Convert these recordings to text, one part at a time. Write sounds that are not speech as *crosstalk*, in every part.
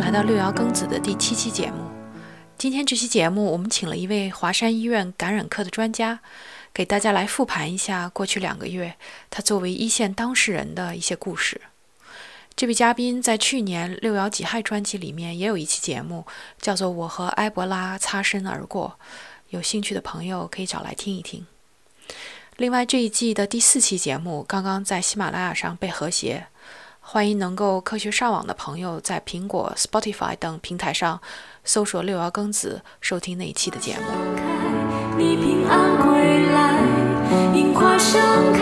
来到六爻庚子的第七期节目。今天这期节目，我们请了一位华山医院感染科的专家，给大家来复盘一下过去两个月他作为一线当事人的一些故事。这位嘉宾在去年六爻己亥专辑里面也有一期节目，叫做《我和埃博拉擦身而过》，有兴趣的朋友可以找来听一听。另外，这一季的第四期节目刚刚在喜马拉雅上被和谐。欢迎能够科学上网的朋友在苹果、Spotify 等平台上搜索“六爻庚子”收听那一期的节目。你平安归来，樱花盛开。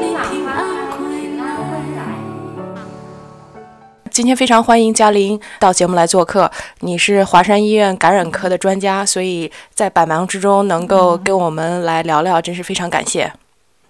你平安归来。今天非常欢迎嘉玲到节目来做客。你是华山医院感染科的专家，所以在百忙之中能够跟我们来聊聊，真是非常感谢。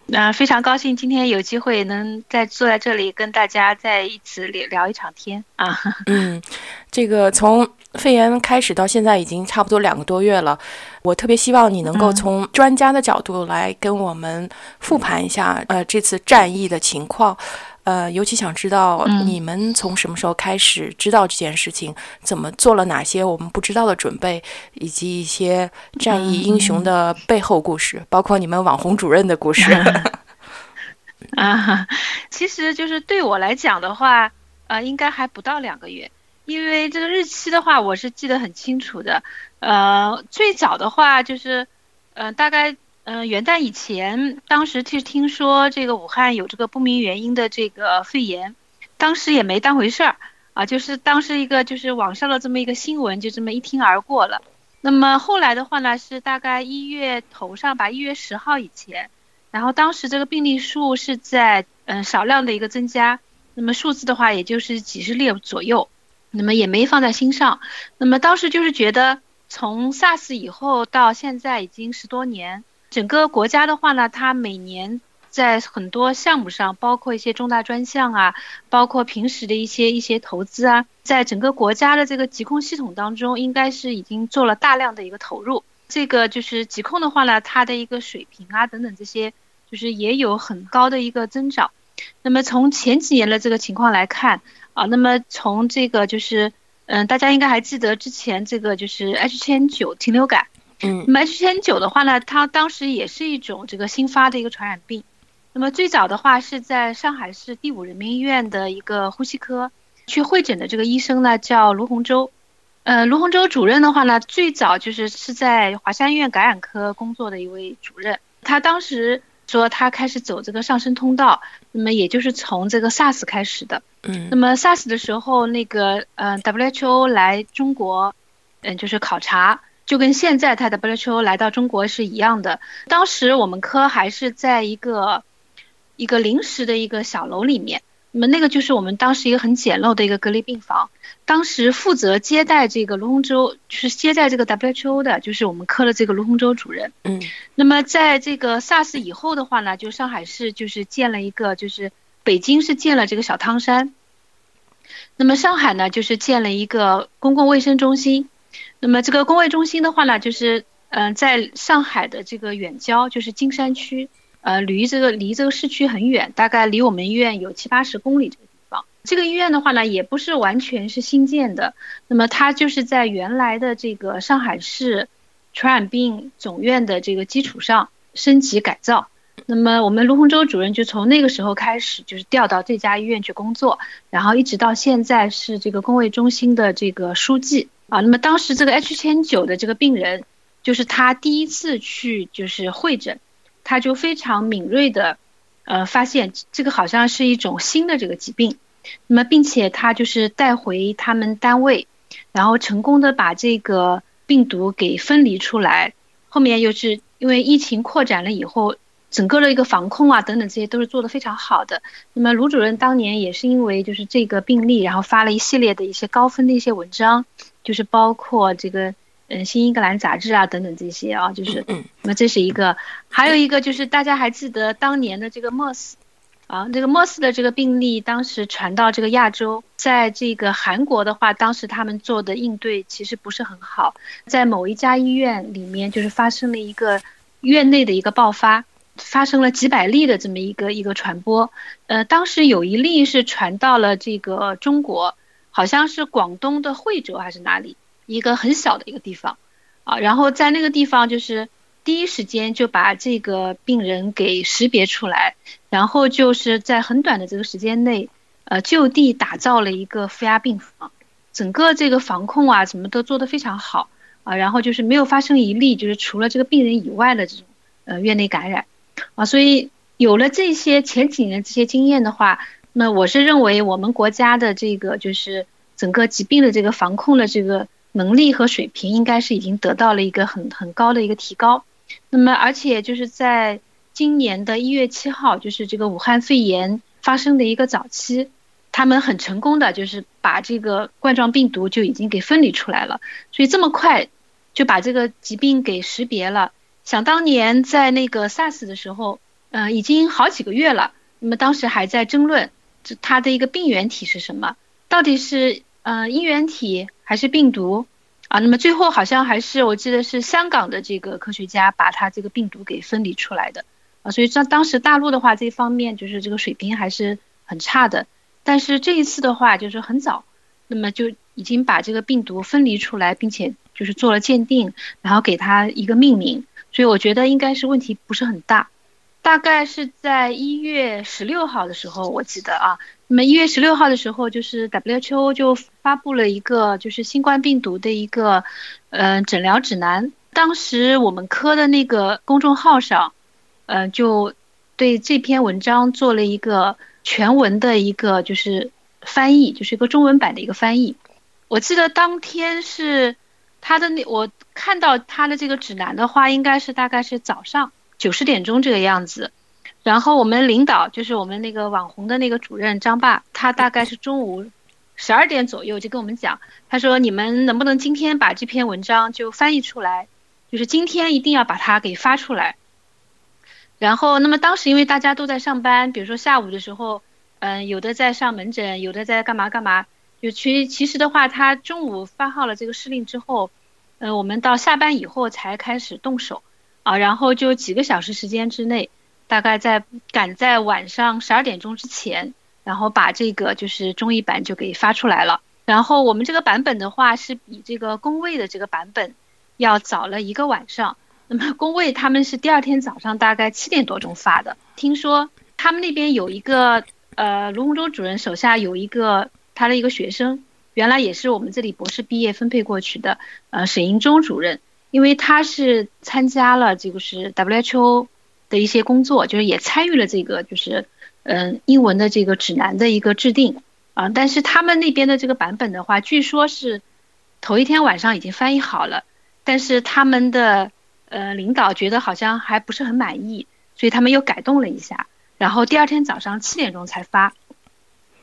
那非常高兴今天有机会能再坐在这里跟大家在一起聊聊一场天啊。*laughs* 嗯，这个从肺炎开始到现在已经差不多两个多月了，我特别希望你能够从专家的角度来跟我们复盘一下呃这次战役的情况。呃，尤其想知道你们从什么时候开始知道这件事情，怎么做了哪些我们不知道的准备，以及一些战役英雄的背后故事，包括你们网红主任的故事。*laughs* *laughs* 啊，其实就是对我来讲的话，呃，应该还不到两个月，因为这个日期的话，我是记得很清楚的。呃，最早的话就是，呃，大概。嗯，元旦以前，当时其实听说这个武汉有这个不明原因的这个肺炎，当时也没当回事儿啊，就是当时一个就是网上的这么一个新闻，就这么一听而过了。那么后来的话呢，是大概一月头上吧，一月十号以前，然后当时这个病例数是在嗯少量的一个增加，那么数字的话也就是几十例左右，那么也没放在心上。那么当时就是觉得，从 SARS 以后到现在已经十多年。整个国家的话呢，它每年在很多项目上，包括一些重大专项啊，包括平时的一些一些投资啊，在整个国家的这个疾控系统当中，应该是已经做了大量的一个投入。这个就是疾控的话呢，它的一个水平啊等等这些，就是也有很高的一个增长。那么从前几年的这个情况来看啊，那么从这个就是嗯，大家应该还记得之前这个就是 H 七 N 九禽流感。嗯，那么 H7N9 的话呢，它当时也是一种这个新发的一个传染病。那么最早的话是在上海市第五人民医院的一个呼吸科去会诊的这个医生呢，叫卢洪洲。呃，卢洪洲主任的话呢，最早就是是在华山医院感染科工作的一位主任。他当时说他开始走这个上升通道，那么也就是从这个 SARS 开始的。嗯，那么 SARS 的时候，那个呃 WHO 来中国，嗯，就是考察。就跟现在他的 WHO 来到中国是一样的。当时我们科还是在一个一个临时的一个小楼里面，那么那个就是我们当时一个很简陋的一个隔离病房。当时负责接待这个卢洪洲，就是接待这个 WHO 的，就是我们科的这个卢洪洲主任。嗯。那么在这个 SARS 以后的话呢，就上海市就是建了一个，就是北京是建了这个小汤山，那么上海呢就是建了一个公共卫生中心。那么这个公卫中心的话呢，就是嗯，在上海的这个远郊，就是金山区，呃，离这个离这个市区很远，大概离我们医院有七八十公里这个地方。这个医院的话呢，也不是完全是新建的，那么它就是在原来的这个上海市传染病总院的这个基础上升级改造。那么我们卢洪洲主任就从那个时候开始，就是调到这家医院去工作，然后一直到现在是这个公卫中心的这个书记。啊，那么当时这个 H 千九的这个病人，就是他第一次去就是会诊，他就非常敏锐的，呃，发现这个好像是一种新的这个疾病，那么并且他就是带回他们单位，然后成功的把这个病毒给分离出来，后面又是因为疫情扩展了以后。整个的一个防控啊，等等这些都是做得非常好的。那么卢主任当年也是因为就是这个病例，然后发了一系列的一些高分的一些文章，就是包括这个嗯《新英格兰杂志》啊等等这些啊，就是那么这是一个，还有一个就是大家还记得当年的这个 MERS 啊，这个 MERS 的这个病例当时传到这个亚洲，在这个韩国的话，当时他们做的应对其实不是很好，在某一家医院里面就是发生了一个院内的一个爆发。发生了几百例的这么一个一个传播。呃，当时有一例是传到了这个中国，好像是广东的惠州还是哪里一个很小的一个地方啊，然后在那个地方就是第一时间就把这个病人给识别出来，然后就是在很短的这个时间内，呃，就地打造了一个负压病房，整个这个防控啊什么都做得非常好啊，然后就是没有发生一例就是除了这个病人以外的这种呃院内感染。啊，所以有了这些前几年这些经验的话，那我是认为我们国家的这个就是整个疾病的这个防控的这个能力和水平，应该是已经得到了一个很很高的一个提高。那么，而且就是在今年的一月七号，就是这个武汉肺炎发生的一个早期，他们很成功的就是把这个冠状病毒就已经给分离出来了，所以这么快就把这个疾病给识别了。想当年在那个 SARS 的时候，呃，已经好几个月了。那么当时还在争论，这它的一个病原体是什么？到底是呃衣原体还是病毒？啊，那么最后好像还是我记得是香港的这个科学家把它这个病毒给分离出来的。啊，所以在当时大陆的话，这方面就是这个水平还是很差的。但是这一次的话，就是很早，那么就已经把这个病毒分离出来，并且就是做了鉴定，然后给它一个命名。所以我觉得应该是问题不是很大，大概是在一月十六号的时候，我记得啊，那么一月十六号的时候，就是 WHO 就发布了一个就是新冠病毒的一个呃诊疗指南。当时我们科的那个公众号上，呃，就对这篇文章做了一个全文的一个就是翻译，就是一个中文版的一个翻译。我记得当天是。他的那我看到他的这个指南的话，应该是大概是早上九十点钟这个样子。然后我们领导就是我们那个网红的那个主任张爸，他大概是中午十二点左右就跟我们讲，他说你们能不能今天把这篇文章就翻译出来，就是今天一定要把它给发出来。然后那么当时因为大家都在上班，比如说下午的时候，嗯，有的在上门诊，有的在干嘛干嘛。就其其实的话，他中午发号了这个施令之后，呃，我们到下班以后才开始动手，啊，然后就几个小时时间之内，大概在赶在晚上十二点钟之前，然后把这个就是中译版就给发出来了。然后我们这个版本的话是比这个工位的这个版本要早了一个晚上。那么工位他们是第二天早上大概七点多钟发的。听说他们那边有一个呃卢洪洲主任手下有一个。他的一个学生，原来也是我们这里博士毕业分配过去的，呃，沈银忠主任，因为他是参加了这个是 WHO 的一些工作，就是也参与了这个就是嗯英文的这个指南的一个制定啊，但是他们那边的这个版本的话，据说是头一天晚上已经翻译好了，但是他们的呃领导觉得好像还不是很满意，所以他们又改动了一下，然后第二天早上七点钟才发。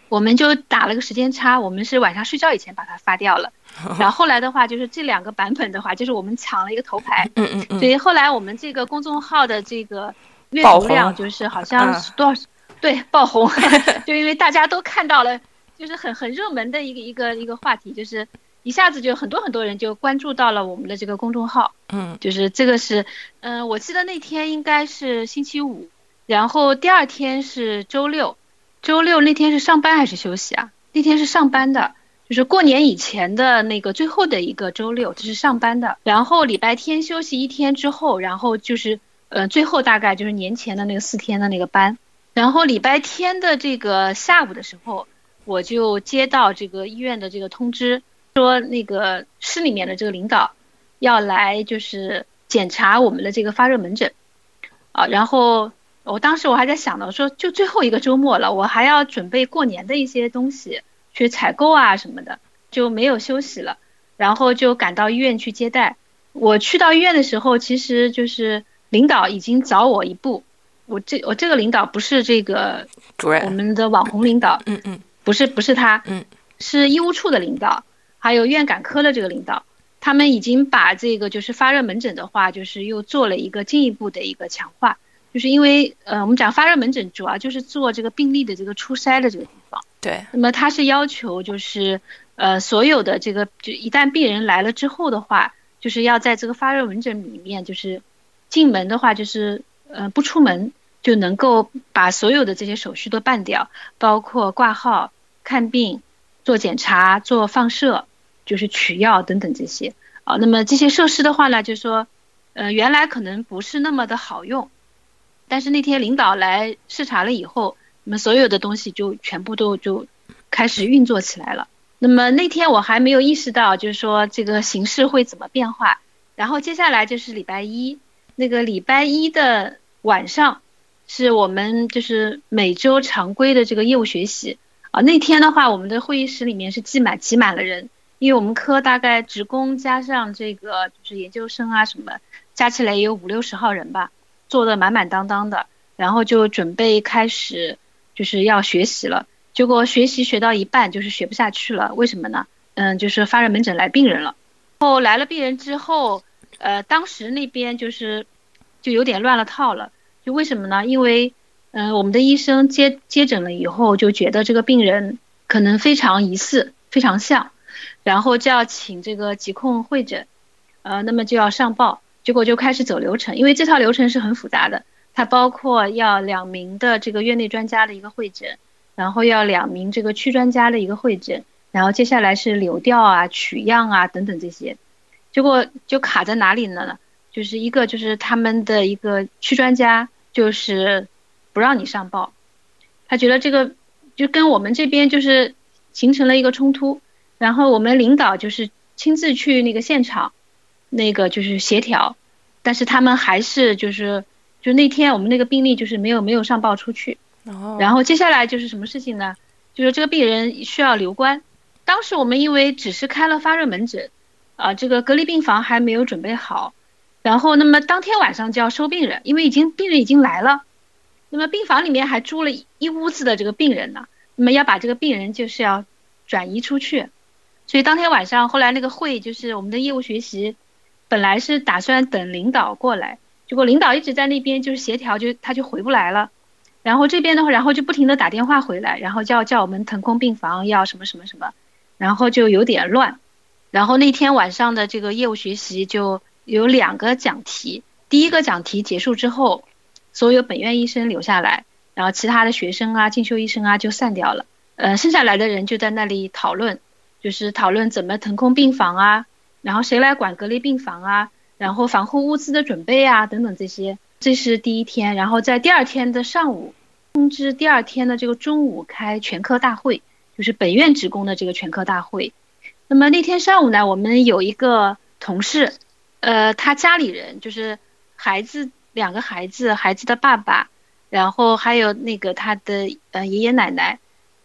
我们就打了个时间差，我们是晚上睡觉以前把它发掉了，*laughs* 然后后来的话就是这两个版本的话，就是我们抢了一个头牌，嗯嗯嗯，所以后来我们这个公众号的这个阅读量就是好像是多少，对爆红，*laughs* 就因为大家都看到了，就是很很热门的一个一个一个话题，就是一下子就很多很多人就关注到了我们的这个公众号，嗯，就是这个是，嗯，我记得那天应该是星期五，然后第二天是周六。周六那天是上班还是休息啊？那天是上班的，就是过年以前的那个最后的一个周六，就是上班的。然后礼拜天休息一天之后，然后就是呃最后大概就是年前的那个四天的那个班。然后礼拜天的这个下午的时候，我就接到这个医院的这个通知，说那个市里面的这个领导要来就是检查我们的这个发热门诊啊，然后。我当时我还在想呢，说就最后一个周末了，我还要准备过年的一些东西，去采购啊什么的，就没有休息了，然后就赶到医院去接待。我去到医院的时候，其实就是领导已经早我一步。我这我这个领导不是这个主任，我们的网红领导，嗯嗯，不是不是他，嗯，是医务处的领导，还有院感科的这个领导，他们已经把这个就是发热门诊的话，就是又做了一个进一步的一个强化。就是因为呃，我们讲发热门诊主要就是做这个病例的这个初筛的这个。对。那么他是要求就是呃，所有的这个就一旦病人来了之后的话，就是要在这个发热门诊里面就是进门的话就是呃不出门就能够把所有的这些手续都办掉，包括挂号、看病、做检查、做放射，就是取药等等这些啊。那么这些设施的话呢，就是说，呃，原来可能不是那么的好用，但是那天领导来视察了以后，那么所有的东西就全部都就开始运作起来了。那么那天我还没有意识到，就是说这个形势会怎么变化。然后接下来就是礼拜一，那个礼拜一的晚上，是我们就是每周常规的这个业务学习啊。那天的话，我们的会议室里面是挤满挤满了人，因为我们科大概职工加上这个就是研究生啊什么，加起来也有五六十号人吧，坐的满满当当的。然后就准备开始就是要学习了，结果学习学到一半就是学不下去了，为什么呢？嗯，就是发热门诊来病人了，后来了病人之后。呃，当时那边就是就有点乱了套了，就为什么呢？因为，嗯，我们的医生接接诊了以后，就觉得这个病人可能非常疑似，非常像，然后就要请这个疾控会诊，呃，那么就要上报，结果就开始走流程，因为这套流程是很复杂的，它包括要两名的这个院内专家的一个会诊，然后要两名这个区专家的一个会诊，然后接下来是流调啊、取样啊等等这些。结果就卡在哪里了呢？就是一个就是他们的一个区专家就是不让你上报，他觉得这个就跟我们这边就是形成了一个冲突，然后我们领导就是亲自去那个现场，那个就是协调，但是他们还是就是就那天我们那个病例就是没有没有上报出去，然后接下来就是什么事情呢？就是这个病人需要留观，当时我们因为只是开了发热门诊。啊，这个隔离病房还没有准备好，然后那么当天晚上就要收病人，因为已经病人已经来了，那么病房里面还住了一屋子的这个病人呢，那么要把这个病人就是要转移出去，所以当天晚上后来那个会就是我们的业务学习，本来是打算等领导过来，结果领导一直在那边就是协调，就他就回不来了，然后这边的话，然后就不停的打电话回来，然后叫叫我们腾空病房要什么什么什么，然后就有点乱。然后那天晚上的这个业务学习就有两个讲题，第一个讲题结束之后，所有本院医生留下来，然后其他的学生啊、进修医生啊就散掉了，呃，剩下来的人就在那里讨论，就是讨论怎么腾空病房啊，然后谁来管隔离病房啊，然后防护物资的准备啊等等这些，这是第一天。然后在第二天的上午，通知第二天的这个中午开全科大会，就是本院职工的这个全科大会。那么那天上午呢，我们有一个同事，呃，他家里人就是孩子两个孩子，孩子的爸爸，然后还有那个他的呃爷爷奶奶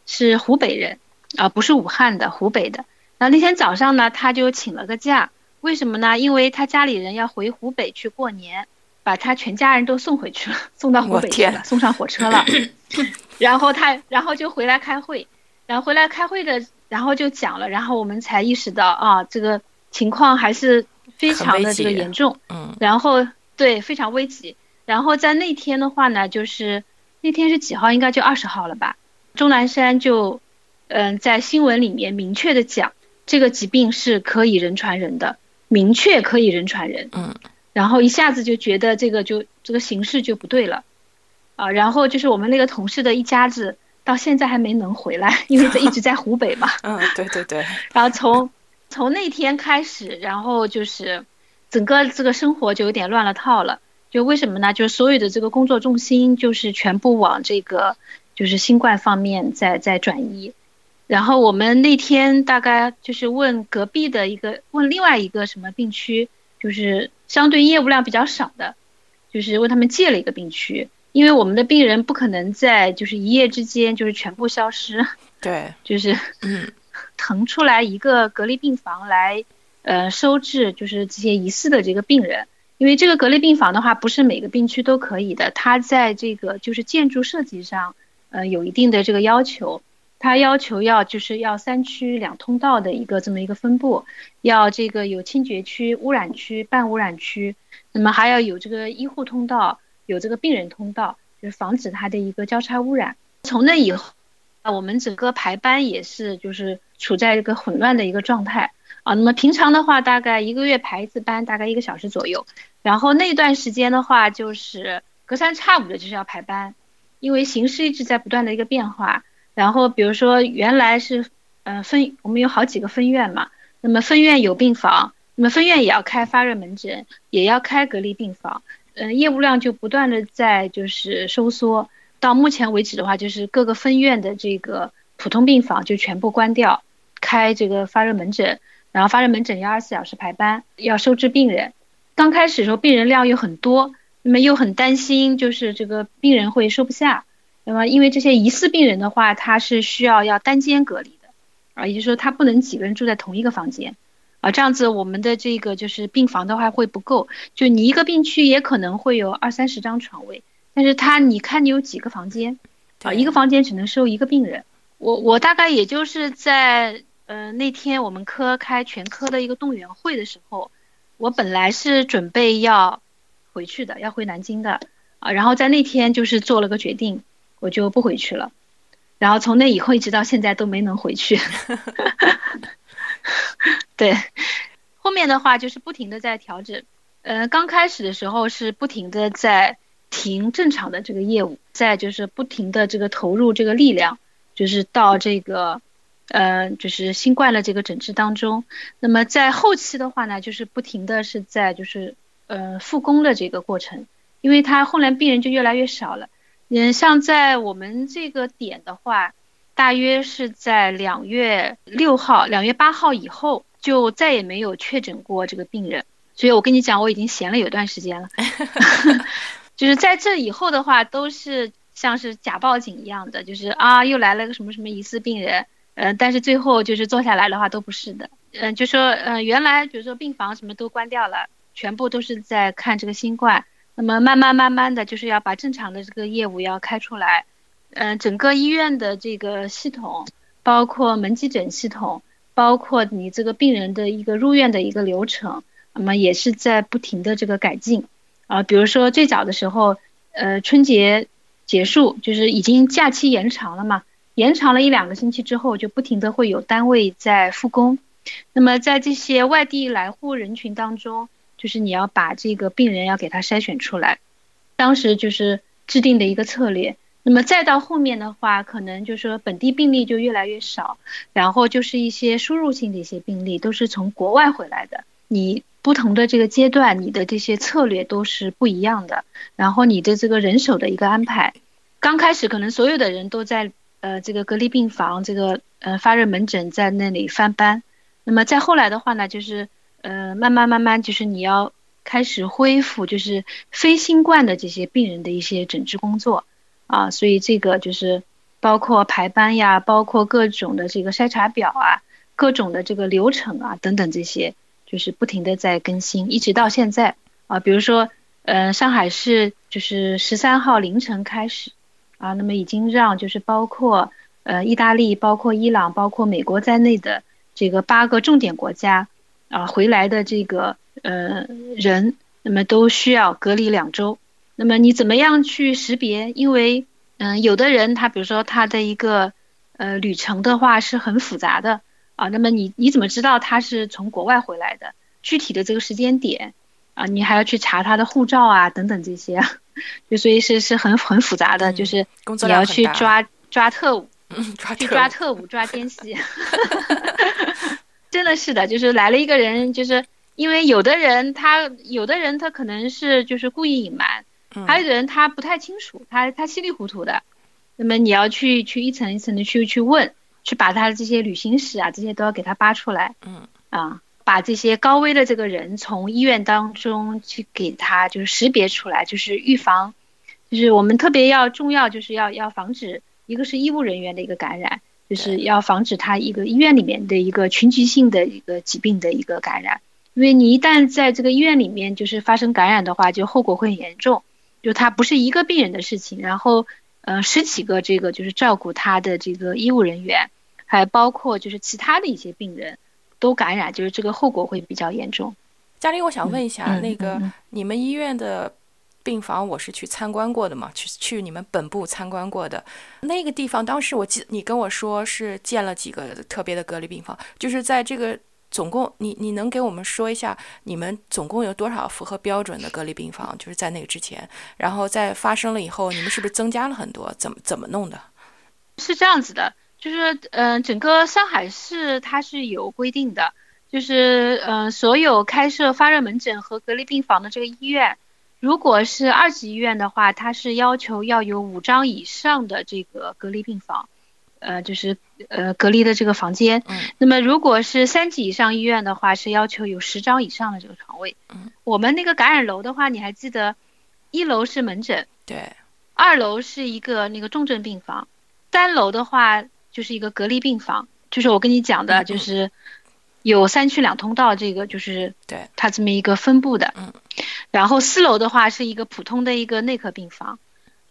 是湖北人啊，不是武汉的，湖北的。然后那天早上呢，他就请了个假，为什么呢？因为他家里人要回湖北去过年，把他全家人都送回去了，送到湖北去了，送上火车了。*laughs* 然后他，然后就回来开会，然后回来开会的。然后就讲了，然后我们才意识到啊，这个情况还是非常的这个严重，嗯，然后对非常危急。然后在那天的话呢，就是那天是几号？应该就二十号了吧？钟南山就嗯在新闻里面明确的讲，这个疾病是可以人传人的，明确可以人传人，嗯，然后一下子就觉得这个就这个形势就不对了，啊，然后就是我们那个同事的一家子。到现在还没能回来，*laughs* 因为他一直在湖北嘛。*laughs* 嗯，对对对。然后从从那天开始，然后就是整个这个生活就有点乱了套了。就为什么呢？就是所有的这个工作重心就是全部往这个就是新冠方面在在转移。然后我们那天大概就是问隔壁的一个，问另外一个什么病区，就是相对业务量比较少的，就是问他们借了一个病区。因为我们的病人不可能在就是一夜之间就是全部消失，*laughs* 对，就是嗯，*laughs* 腾出来一个隔离病房来，呃，收治就是这些疑似的这个病人。因为这个隔离病房的话，不是每个病区都可以的，它在这个就是建筑设计上，呃，有一定的这个要求。它要求要就是要三区两通道的一个这么一个分布，要这个有清洁区、污染区、半污染区，那么还要有这个医护通道。有这个病人通道，就是防止它的一个交叉污染。从那以后，啊，我们整个排班也是就是处在一个混乱的一个状态啊。那么平常的话，大概一个月排一次班，大概一个小时左右。然后那段时间的话，就是隔三差五的就是要排班，因为形势一直在不断的一个变化。然后比如说原来是，嗯分我们有好几个分院嘛，那么分院有病房，那么分院也要开发热门诊，也要开隔离病房，嗯业务量就不断的在就是收缩。到目前为止的话，就是各个分院的这个普通病房就全部关掉，开这个发热门诊，然后发热门诊要二十四小时排班，要收治病人。刚开始的时候病人量又很多。那么又很担心，就是这个病人会收不下。那么因为这些疑似病人的话，他是需要要单间隔离的，啊，也就是说他不能几个人住在同一个房间，啊，这样子我们的这个就是病房的话会不够，就你一个病区也可能会有二三十张床位，但是他你看你有几个房间，啊，一个房间只能收一个病人。我我大概也就是在呃那天我们科开全科的一个动员会的时候，我本来是准备要。回去的要回南京的啊，然后在那天就是做了个决定，我就不回去了。然后从那以后一直到现在都没能回去。*laughs* 对，后面的话就是不停的在调整。呃，刚开始的时候是不停的在停正常的这个业务，再就是不停的这个投入这个力量，就是到这个呃就是新冠的这个诊治当中。那么在后期的话呢，就是不停的是在就是。呃，复工的这个过程，因为他后来病人就越来越少了。嗯，像在我们这个点的话，大约是在两月六号、两月八号以后，就再也没有确诊过这个病人。所以我跟你讲，我已经闲了有段时间了。*laughs* 就是在这以后的话，都是像是假报警一样的，就是啊，又来了个什么什么疑似病人。嗯，但是最后就是做下来的话都不是的。嗯，就说嗯，原来比如说病房什么都关掉了。全部都是在看这个新冠，那么慢慢慢慢的就是要把正常的这个业务要开出来，嗯，整个医院的这个系统，包括门急诊系统，包括你这个病人的一个入院的一个流程，那么也是在不停的这个改进，啊，比如说最早的时候，呃，春节结束就是已经假期延长了嘛，延长了一两个星期之后，就不停的会有单位在复工，那么在这些外地来沪人群当中。就是你要把这个病人要给他筛选出来，当时就是制定的一个策略。那么再到后面的话，可能就是说本地病例就越来越少，然后就是一些输入性的一些病例都是从国外回来的。你不同的这个阶段，你的这些策略都是不一样的。然后你的这个人手的一个安排，刚开始可能所有的人都在呃这个隔离病房，这个呃发热门诊在那里翻班。那么再后来的话呢，就是。呃，慢慢慢慢，就是你要开始恢复，就是非新冠的这些病人的一些诊治工作啊，所以这个就是包括排班呀，包括各种的这个筛查表啊，各种的这个流程啊等等这些，就是不停的在更新，一直到现在啊，比如说，呃，上海市就是十三号凌晨开始啊，那么已经让就是包括呃意大利、包括伊朗、包括美国在内的这个八个重点国家。啊，回来的这个呃人，那么都需要隔离两周。那么你怎么样去识别？因为嗯，有的人他比如说他的一个呃旅程的话是很复杂的啊。那么你你怎么知道他是从国外回来的？具体的这个时间点啊，你还要去查他的护照啊等等这些，*laughs* 就所以是是很很复杂的，就是你要去抓抓特务，去抓特务抓奸细。*laughs* *laughs* 真的是的，就是来了一个人，就是因为有的人他有的人他可能是就是故意隐瞒，还有的人他不太清楚，他他稀里糊涂的，那么你要去去一层一层的去去问，去把他的这些旅行史啊这些都要给他扒出来，嗯。啊，把这些高危的这个人从医院当中去给他就是识别出来，就是预防，就是我们特别要重要就是要要防止一个是医务人员的一个感染。就是要防止他一个医院里面的一个群集性的一个疾病的一个感染，因为你一旦在这个医院里面就是发生感染的话，就后果会很严重。就他不是一个病人的事情，然后呃十几个这个就是照顾他的这个医务人员，还包括就是其他的一些病人都感染，就是这个后果会比较严重。嘉玲，我想问一下，那个你们医院的。病房我是去参观过的嘛，去去你们本部参观过的那个地方，当时我记你跟我说是建了几个特别的隔离病房，就是在这个总共，你你能给我们说一下，你们总共有多少符合标准的隔离病房？就是在那个之前，然后在发生了以后，你们是不是增加了很多？怎么怎么弄的？是这样子的，就是嗯，整个上海市它是有规定的，就是嗯，所有开设发热门诊和隔离病房的这个医院，如果是二级医院的话，它是要求要有五张以上的这个隔离病房。呃，就是呃隔离的这个房间。嗯。那么如果是三级以上医院的话，是要求有十张以上的这个床位。嗯。我们那个感染楼的话，你还记得，一楼是门诊。对。二楼是一个那个重症病房，三楼的话就是一个隔离病房，就是我跟你讲的，就是有三区两通道，这个就是对它这么一个分布的。嗯。然后四楼的话是一个普通的一个内科病房。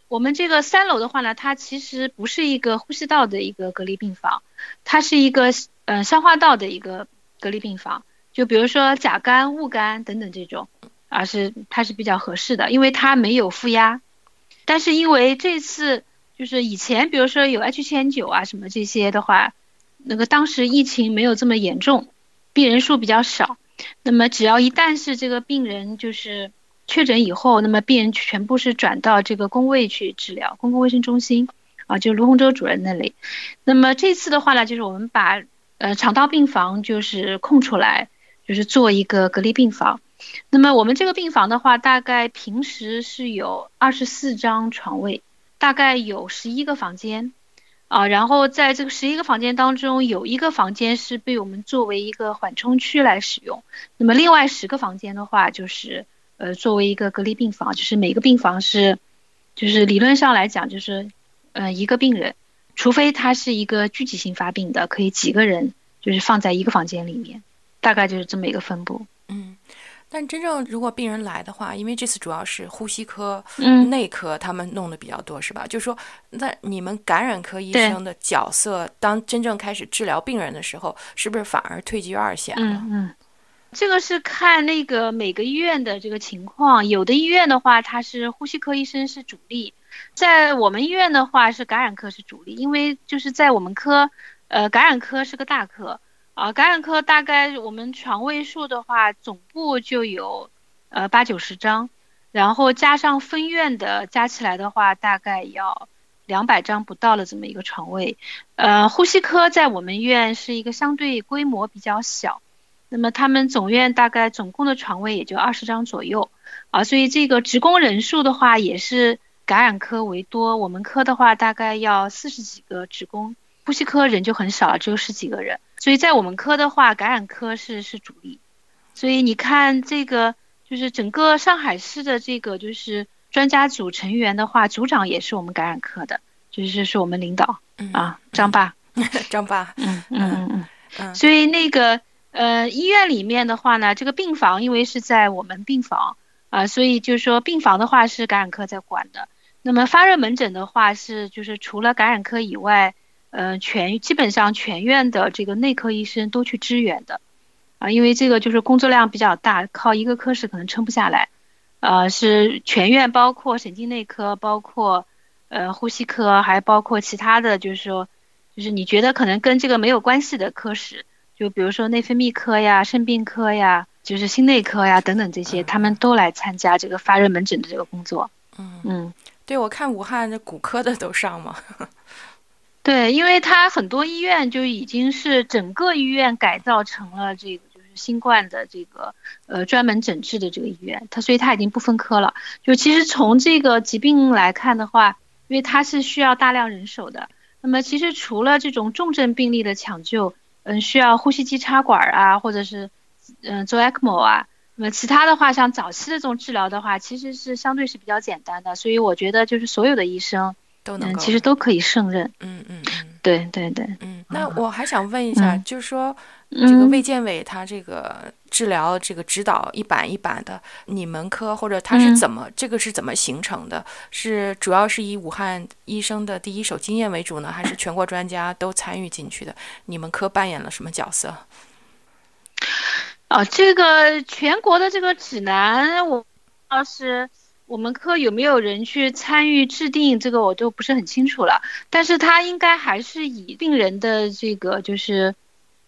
我们这个三楼的话呢，它其实不是一个呼吸道的一个隔离病房，它是一个呃消化道的一个隔离病房。就比如说甲肝、戊肝等等这种，而是它是比较合适的，因为它没有负压。但是因为这次就是以前比如说有 H 七 N 九啊什么这些的话，那个当时疫情没有这么严重，病人数比较少。那么只要一旦是这个病人就是。确诊以后，那么病人全部是转到这个公卫去治疗，公共卫生中心啊，就卢洪洲主任那里。那么这次的话呢，就是我们把呃肠道病房就是空出来，就是做一个隔离病房。那么我们这个病房的话，大概平时是有二十四张床位，大概有十一个房间啊。然后在这个十一个房间当中，有一个房间是被我们作为一个缓冲区来使用。那么另外十个房间的话，就是。呃，作为一个隔离病房，就是每个病房是，就是理论上来讲，就是，呃，一个病人，除非他是一个聚集性发病的，可以几个人就是放在一个房间里面，大概就是这么一个分布。嗯，但真正如果病人来的话，因为这次主要是呼吸科、内科他们弄的比较多，是吧？就是说，那你们感染科医生的角色，当真正开始治疗病人的时候，是不是反而退居二线了？嗯嗯。这个是看那个每个医院的这个情况，有的医院的话，它是呼吸科医生是主力，在我们医院的话是感染科是主力，因为就是在我们科，呃，感染科是个大科啊，感染科大概我们床位数的话，总部就有呃八九十张，然后加上分院的加起来的话，大概要两百张不到的这么一个床位，呃，呼吸科在我们院是一个相对规模比较小。那么他们总院大概总共的床位也就二十张左右，啊，所以这个职工人数的话也是感染科为多，我们科的话大概要四十几个职工，呼吸科人就很少，只有十几个人，所以在我们科的话，感染科是是主力，所以你看这个就是整个上海市的这个就是专家组成员的话，组长也是我们感染科的，就是是我们领导啊，张爸，*laughs* 张爸，嗯嗯嗯嗯，所以那个。呃，医院里面的话呢，这个病房因为是在我们病房啊，所以就是说病房的话是感染科在管的。那么发热门诊的话是就是除了感染科以外，呃，全基本上全院的这个内科医生都去支援的啊，因为这个就是工作量比较大，靠一个科室可能撑不下来。呃，是全院包括神经内科，包括呃呼吸科，还包括其他的就是说，就是你觉得可能跟这个没有关系的科室。就比如说内分泌科呀、肾病科呀、就是心内科呀等等这些，他们都来参加这个发热门诊的这个工作。嗯嗯，对，我看武汉的骨科的都上嘛。对，因为他很多医院就已经是整个医院改造成了这个就是新冠的这个呃专门诊治的这个医院，他所以他已经不分科了。就其实从这个疾病来看的话，因为它是需要大量人手的，那么其实除了这种重症病例的抢救。嗯，需要呼吸机插管啊，或者是嗯做 ECMO 啊。那么其他的话，像早期的这种治疗的话，其实是相对是比较简单的。所以我觉得就是所有的医生都能，其实都可以胜任。嗯嗯嗯，对对对。嗯，那我还想问一下，就是说这个卫健委他这个治疗这个指导一版一版的，你们科或者他是怎么这个是怎么形成的？是主要是以武汉医生的第一手经验为主呢，还是全国专家都参与进去的？你们科扮演了什么角色？哦，这个全国的这个指南，我要是我们科有没有人去参与制定，这个我都不是很清楚了。但是他应该还是以病人的这个就是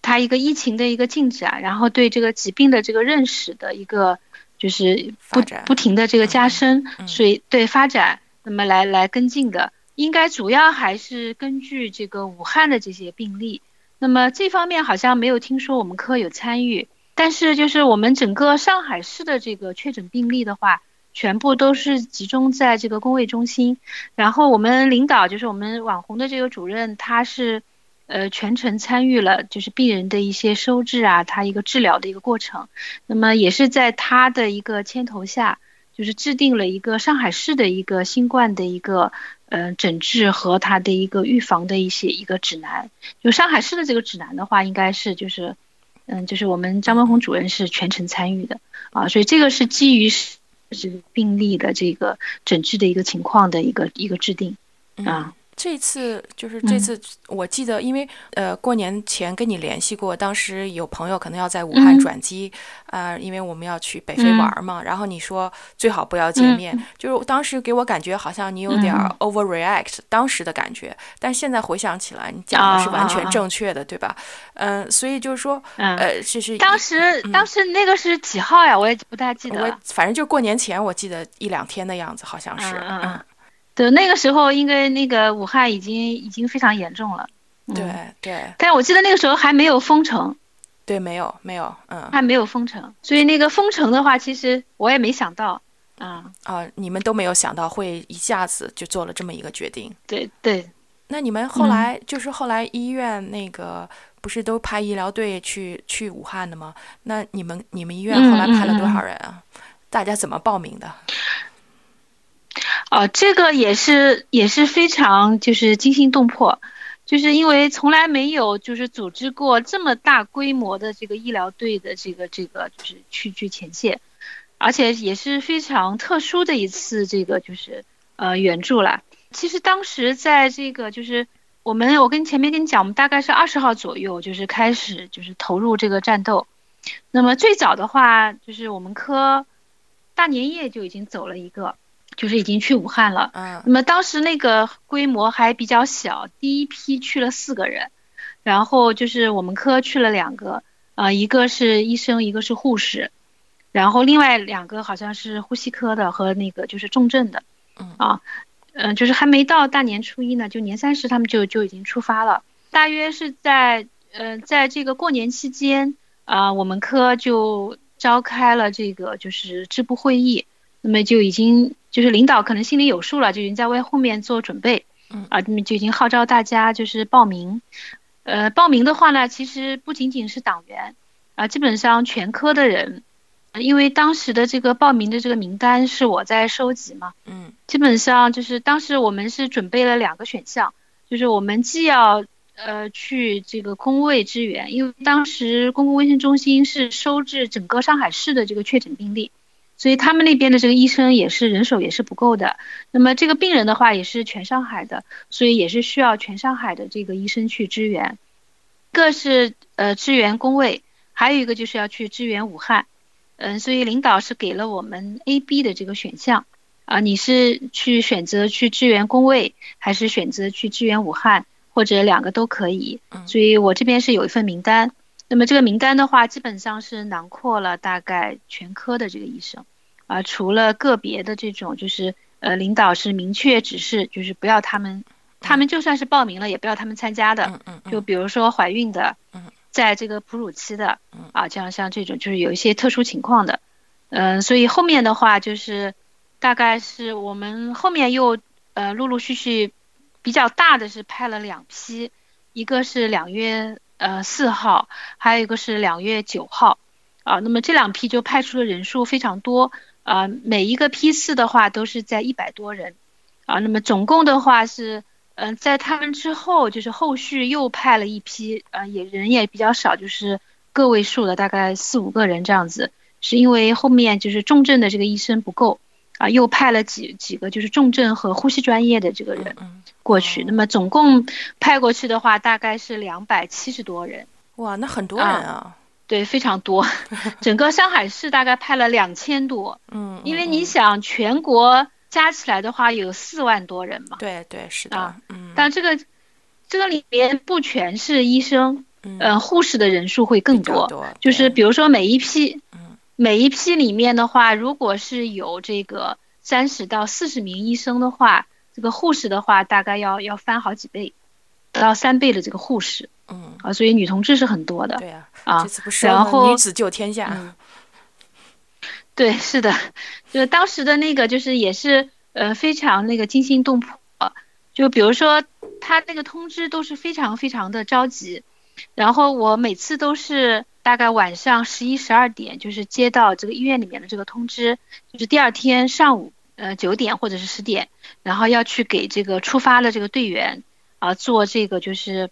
他一个疫情的一个进展，然后对这个疾病的这个认识的一个就是不不停的这个加深，所以对发展，那么来来跟进的，应该主要还是根据这个武汉的这些病例。那么这方面好像没有听说我们科有参与，但是就是我们整个上海市的这个确诊病例的话，全部都是集中在这个工卫中心。然后我们领导就是我们网红的这个主任，他是呃全程参与了，就是病人的一些收治啊，他一个治疗的一个过程。那么也是在他的一个牵头下，就是制定了一个上海市的一个新冠的一个。嗯，诊治和他的一个预防的一些一个指南，就上海市的这个指南的话，应该是就是，嗯，就是我们张文宏主任是全程参与的啊，所以这个是基于是病例的这个诊治的一个情况的一个一个制定啊。这次就是这次，我记得，因为呃，过年前跟你联系过，当时有朋友可能要在武汉转机啊，因为我们要去北非玩嘛。然后你说最好不要见面，就是当时给我感觉好像你有点 overreact 当时的感觉，但现在回想起来，你讲的是完全正确的，对吧？嗯，所以就是说，呃，这是当时当时那个是几号呀？我也不太记得了。反正就过年前，我记得一两天的样子，好像是。嗯嗯。对，那个时候应该那个武汉已经已经非常严重了。对对。但我记得那个时候还没有封城。对，没有没有，嗯。还没有封城，所以那个封城的话，其实我也没想到。啊啊！你们都没有想到会一下子就做了这么一个决定。对对。那你们后来就是后来医院那个不是都派医疗队去去武汉的吗？那你们你们医院后来派了多少人啊？大家怎么报名的？哦，这个也是也是非常就是惊心动魄，就是因为从来没有就是组织过这么大规模的这个医疗队的这个这个就是去去前线，而且也是非常特殊的一次这个就是呃援助啦。其实当时在这个就是我们我跟前面跟你讲，我们大概是二十号左右就是开始就是投入这个战斗。那么最早的话就是我们科大年夜就已经走了一个。就是已经去武汉了，嗯，那么当时那个规模还比较小，第一批去了四个人，然后就是我们科去了两个，啊，一个是医生，一个是护士，然后另外两个好像是呼吸科的和那个就是重症的，嗯。啊，嗯，就是还没到大年初一呢，就年三十他们就就已经出发了，大约是在呃在这个过年期间啊，我们科就召开了这个就是支部会议。那么就已经就是领导可能心里有数了，就已经在为后面做准备，嗯。啊，那么就已经号召大家就是报名，呃，报名的话呢，其实不仅仅是党员，啊，基本上全科的人，因为当时的这个报名的这个名单是我在收集嘛，嗯，基本上就是当时我们是准备了两个选项，就是我们既要呃去这个工卫支援，因为当时公共卫生中心是收治整个上海市的这个确诊病例。所以他们那边的这个医生也是人手也是不够的，那么这个病人的话也是全上海的，所以也是需要全上海的这个医生去支援。一个是呃支援工位，还有一个就是要去支援武汉。嗯，所以领导是给了我们 A、B 的这个选项啊，你是去选择去支援工位，还是选择去支援武汉，或者两个都可以。所以我这边是有一份名单。那么这个名单的话，基本上是囊括了大概全科的这个医生，啊，除了个别的这种，就是呃，领导是明确指示，就是不要他们，他们就算是报名了，也不要他们参加的。嗯嗯。就比如说怀孕的，嗯，在这个哺乳期的，嗯啊，像像这种就是有一些特殊情况的，嗯，所以后面的话就是，大概是我们后面又呃陆陆续续比较大的是派了两批，一个是两月。呃，四号，还有一个是两月九号，啊，那么这两批就派出的人数非常多，啊，每一个批次的话都是在一百多人，啊，那么总共的话是，嗯，在他们之后就是后续又派了一批，啊，也人也比较少，就是个位数的，大概四五个人这样子，是因为后面就是重症的这个医生不够。啊，又派了几几个就是重症和呼吸专业的这个人过去，那么总共派过去的话，大概是两百七十多人。哇，那很多人啊。对，非常多。*laughs* 整个上海市大概派了两千多。嗯。因为你想，全国加起来的话有四万多人嘛。对对是的。嗯。但这个这个里面不全是医生，呃，护士的人数会更多。就是比如说每一批，每一批里面的话，如果是有这个三十到四十名医生的话，这个护士的话大概要要翻好几倍，到三倍的这个护士。嗯啊，所以女同志是很多的。对呀，啊，然后女子救天下。对，是的，就是当时的那个，就是也是呃非常那个惊心动魄。就比如说他那个通知都是非常非常的着急，然后我每次都是大概晚上十一十二点，就是接到这个医院里面的这个通知，就是第二天上午呃九点或者是十点，然后要去给这个出发的这个队员啊做这个就是。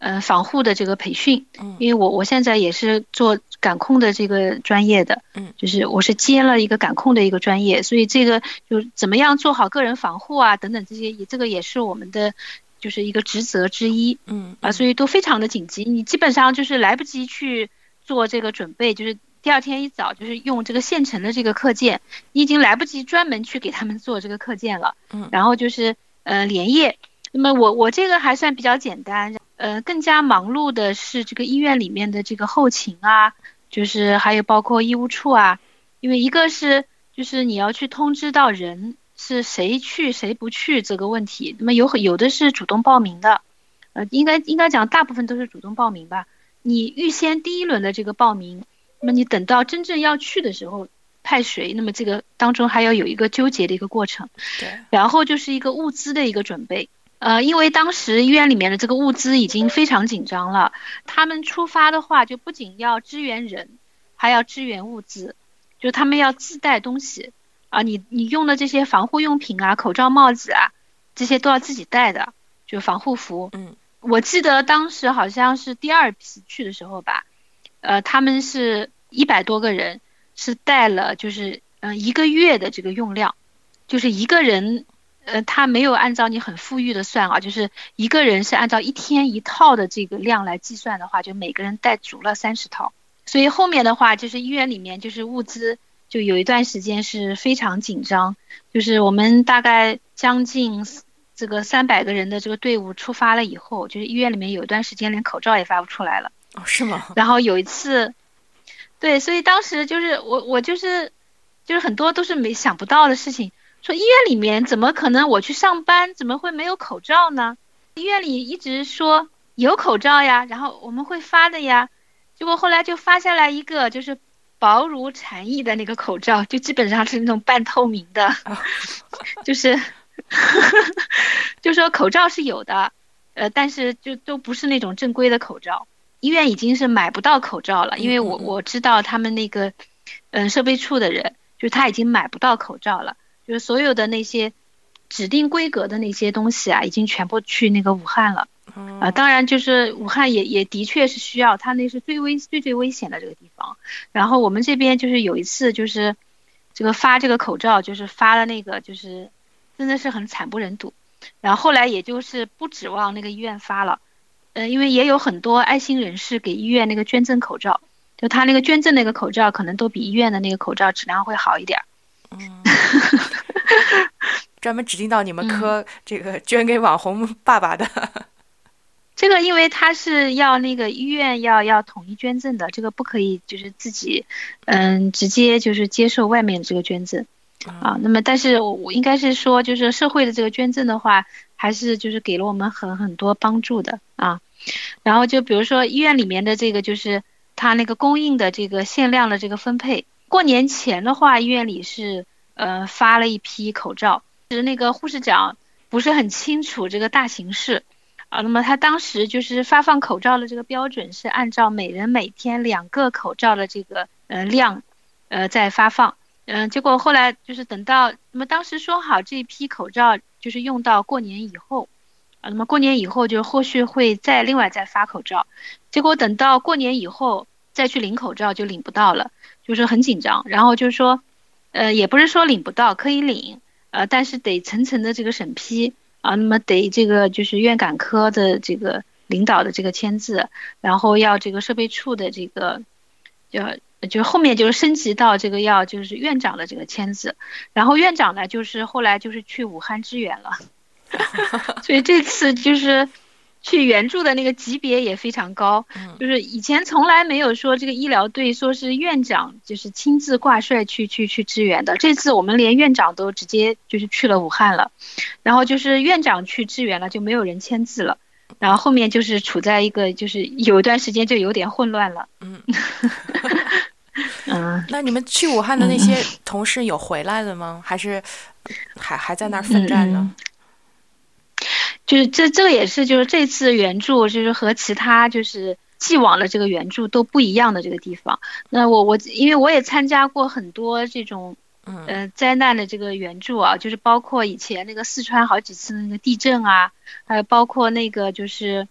呃，防护的这个培训，嗯，因为我我现在也是做感控的这个专业的，嗯，就是我是接了一个感控的一个专业，所以这个就怎么样做好个人防护啊，等等这些，也这个也是我们的就是一个职责之一，嗯啊，所以都非常的紧急，你基本上就是来不及去做这个准备，就是第二天一早就是用这个现成的这个课件，你已经来不及专门去给他们做这个课件了，嗯，然后就是呃连夜，那么我我这个还算比较简单。呃，更加忙碌的是这个医院里面的这个后勤啊，就是还有包括医务处啊，因为一个是就是你要去通知到人是谁去谁不去这个问题，那么有有的是主动报名的，呃，应该应该讲大部分都是主动报名吧。你预先第一轮的这个报名，那么你等到真正要去的时候派谁，那么这个当中还要有一个纠结的一个过程。对，然后就是一个物资的一个准备。呃，因为当时医院里面的这个物资已经非常紧张了，他们出发的话就不仅要支援人，还要支援物资，就他们要自带东西啊，你你用的这些防护用品啊，口罩、帽子啊，这些都要自己带的，就防护服。嗯，我记得当时好像是第二批去的时候吧，呃，他们是一百多个人，是带了就是嗯一个月的这个用量，就是一个人。呃，他没有按照你很富裕的算啊，就是一个人是按照一天一套的这个量来计算的话，就每个人带足了三十套。所以后面的话，就是医院里面就是物资就有一段时间是非常紧张，就是我们大概将近这个三百个人的这个队伍出发了以后，就是医院里面有一段时间连口罩也发不出来了。哦，是吗？然后有一次，对，所以当时就是我我就是就是很多都是没想不到的事情。说医院里面怎么可能我去上班怎么会没有口罩呢？医院里一直说有口罩呀，然后我们会发的呀，结果后来就发下来一个就是薄如蝉翼的那个口罩，就基本上是那种半透明的，*laughs* 就是，*laughs* 就说口罩是有的，呃，但是就都不是那种正规的口罩，医院已经是买不到口罩了，因为我我知道他们那个嗯设备处的人，就是他已经买不到口罩了。就是所有的那些指定规格的那些东西啊，已经全部去那个武汉了。啊，当然就是武汉也也的确是需要，它那是最危最最危险的这个地方。然后我们这边就是有一次就是这个发这个口罩，就是发了那个就是真的是很惨不忍睹。然后后来也就是不指望那个医院发了，嗯，因为也有很多爱心人士给医院那个捐赠口罩，就他那个捐赠那个口罩可能都比医院的那个口罩质量会好一点。嗯，*laughs* 专门指定到你们科这个捐给网红爸爸的，*laughs* 这个因为他是要那个医院要要统一捐赠的，这个不可以就是自己嗯直接就是接受外面这个捐赠啊。那么但是我我应该是说就是社会的这个捐赠的话，还是就是给了我们很很多帮助的啊。然后就比如说医院里面的这个就是他那个供应的这个限量的这个分配。过年前的话，医院里是呃发了一批口罩，是那个护士长不是很清楚这个大形势啊。那么他当时就是发放口罩的这个标准是按照每人每天两个口罩的这个呃量呃在发放，嗯，结果后来就是等到那么当时说好这批口罩就是用到过年以后啊，那么过年以后就后续会再另外再发口罩，结果等到过年以后再去领口罩就领不到了。就是很紧张，然后就是说，呃，也不是说领不到，可以领，呃，但是得层层的这个审批啊，那么得这个就是院感科的这个领导的这个签字，然后要这个设备处的这个，要就后面就是升级到这个要就是院长的这个签字，然后院长呢就是后来就是去武汉支援了，*laughs* 所以这次就是去援助的那个级别也非常高，就是以前从来没有说这个医疗队说是院长就是亲自挂帅去去去支援的。这次我们连院长都直接就是去了武汉了，然后就是院长去支援了，就没有人签字了。然后后面就是处在一个就是有一段时间就有点混乱了。嗯，*laughs* 嗯，*laughs* 那你们去武汉的那些同事有回来的吗？还是还还在那儿奋战呢？就是这这个也是就是这次援助就是和其他就是既往的这个援助都不一样的这个地方。那我我因为我也参加过很多这种嗯灾难的这个援助啊，就是包括以前那个四川好几次那个地震啊，还有包括那个就是